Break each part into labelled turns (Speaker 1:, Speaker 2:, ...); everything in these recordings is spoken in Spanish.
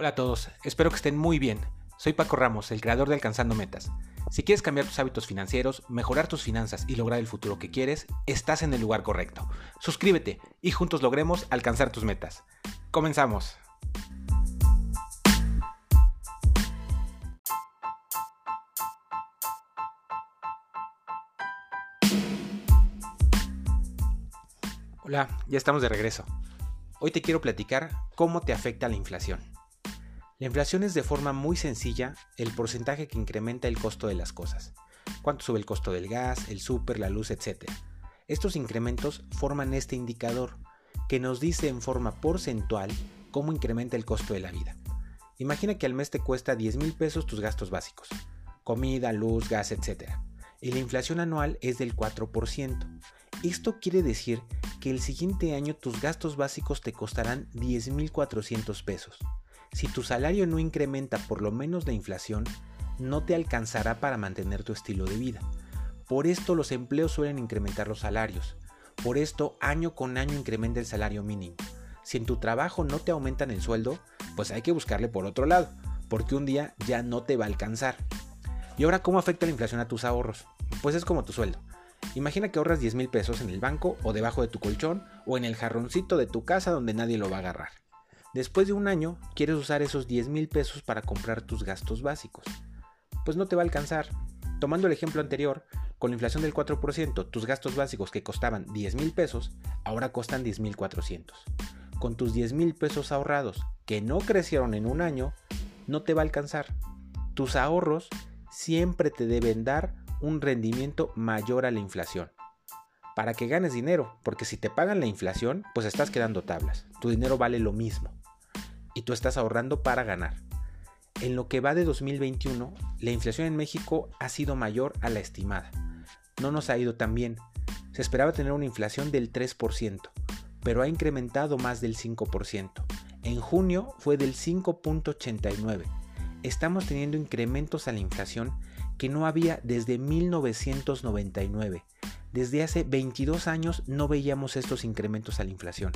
Speaker 1: Hola a todos, espero que estén muy bien. Soy Paco Ramos, el creador de Alcanzando Metas. Si quieres cambiar tus hábitos financieros, mejorar tus finanzas y lograr el futuro que quieres, estás en el lugar correcto. Suscríbete y juntos logremos alcanzar tus metas. Comenzamos. Hola, ya estamos de regreso. Hoy te quiero platicar cómo te afecta la inflación. La inflación es de forma muy sencilla el porcentaje que incrementa el costo de las cosas. Cuánto sube el costo del gas, el súper, la luz, etc. Estos incrementos forman este indicador que nos dice en forma porcentual cómo incrementa el costo de la vida. Imagina que al mes te cuesta 10 mil pesos tus gastos básicos, comida, luz, gas, etc. Y la inflación anual es del 4%. Esto quiere decir que el siguiente año tus gastos básicos te costarán 10.400 pesos. Si tu salario no incrementa por lo menos la inflación, no te alcanzará para mantener tu estilo de vida. Por esto los empleos suelen incrementar los salarios. Por esto año con año incrementa el salario mínimo. Si en tu trabajo no te aumentan el sueldo, pues hay que buscarle por otro lado, porque un día ya no te va a alcanzar. ¿Y ahora cómo afecta la inflación a tus ahorros? Pues es como tu sueldo. Imagina que ahorras 10 mil pesos en el banco o debajo de tu colchón o en el jarroncito de tu casa donde nadie lo va a agarrar. Después de un año, quieres usar esos 10 mil pesos para comprar tus gastos básicos. Pues no te va a alcanzar. Tomando el ejemplo anterior, con la inflación del 4%, tus gastos básicos que costaban 10 mil pesos, ahora costan 10 mil 400. Con tus 10 mil pesos ahorrados, que no crecieron en un año, no te va a alcanzar. Tus ahorros siempre te deben dar un rendimiento mayor a la inflación para que ganes dinero, porque si te pagan la inflación, pues estás quedando tablas. Tu dinero vale lo mismo y tú estás ahorrando para ganar. En lo que va de 2021, la inflación en México ha sido mayor a la estimada. No nos ha ido tan bien. Se esperaba tener una inflación del 3%, pero ha incrementado más del 5%. En junio fue del 5.89. Estamos teniendo incrementos a la inflación que no había desde 1999 desde hace 22 años no veíamos estos incrementos a la inflación.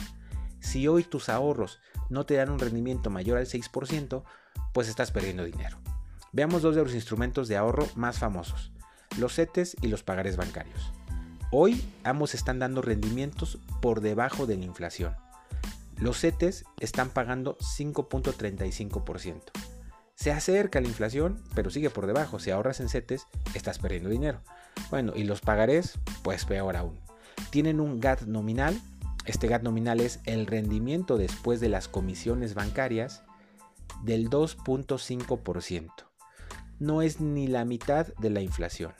Speaker 1: Si hoy tus ahorros no te dan un rendimiento mayor al 6%, pues estás perdiendo dinero. Veamos dos de los instrumentos de ahorro más famosos, los CETES y los pagares bancarios. Hoy ambos están dando rendimientos por debajo de la inflación. Los CETES están pagando 5.35%. Se acerca la inflación, pero sigue por debajo. Si ahorras en CETES, estás perdiendo dinero. Bueno, y los pagarés, pues peor aún. Tienen un GAT nominal. Este GAT nominal es el rendimiento después de las comisiones bancarias del 2.5%. No es ni la mitad de la inflación.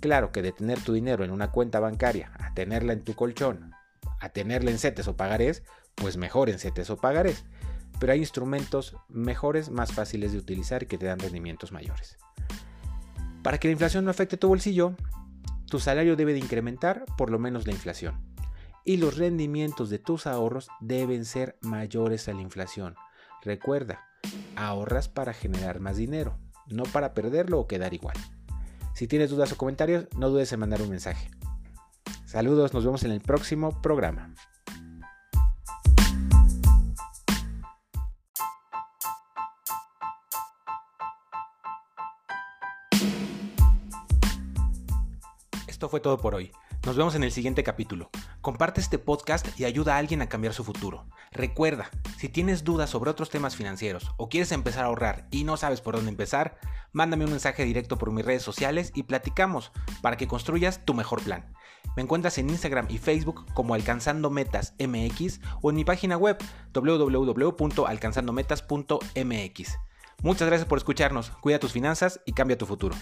Speaker 1: Claro que de tener tu dinero en una cuenta bancaria a tenerla en tu colchón, a tenerla en CETES o pagarés, pues mejor en CETES o pagarés pero hay instrumentos mejores, más fáciles de utilizar y que te dan rendimientos mayores. Para que la inflación no afecte tu bolsillo, tu salario debe de incrementar por lo menos la inflación. Y los rendimientos de tus ahorros deben ser mayores a la inflación. Recuerda, ahorras para generar más dinero, no para perderlo o quedar igual. Si tienes dudas o comentarios, no dudes en mandar un mensaje. Saludos, nos vemos en el próximo programa. Esto fue todo por hoy. Nos vemos en el siguiente capítulo. Comparte este podcast y ayuda a alguien a cambiar su futuro. Recuerda, si tienes dudas sobre otros temas financieros o quieres empezar a ahorrar y no sabes por dónde empezar, mándame un mensaje directo por mis redes sociales y platicamos para que construyas tu mejor plan. Me encuentras en Instagram y Facebook como Alcanzando Metas MX o en mi página web www.alcanzandometas.mx. Muchas gracias por escucharnos, cuida tus finanzas y cambia tu futuro.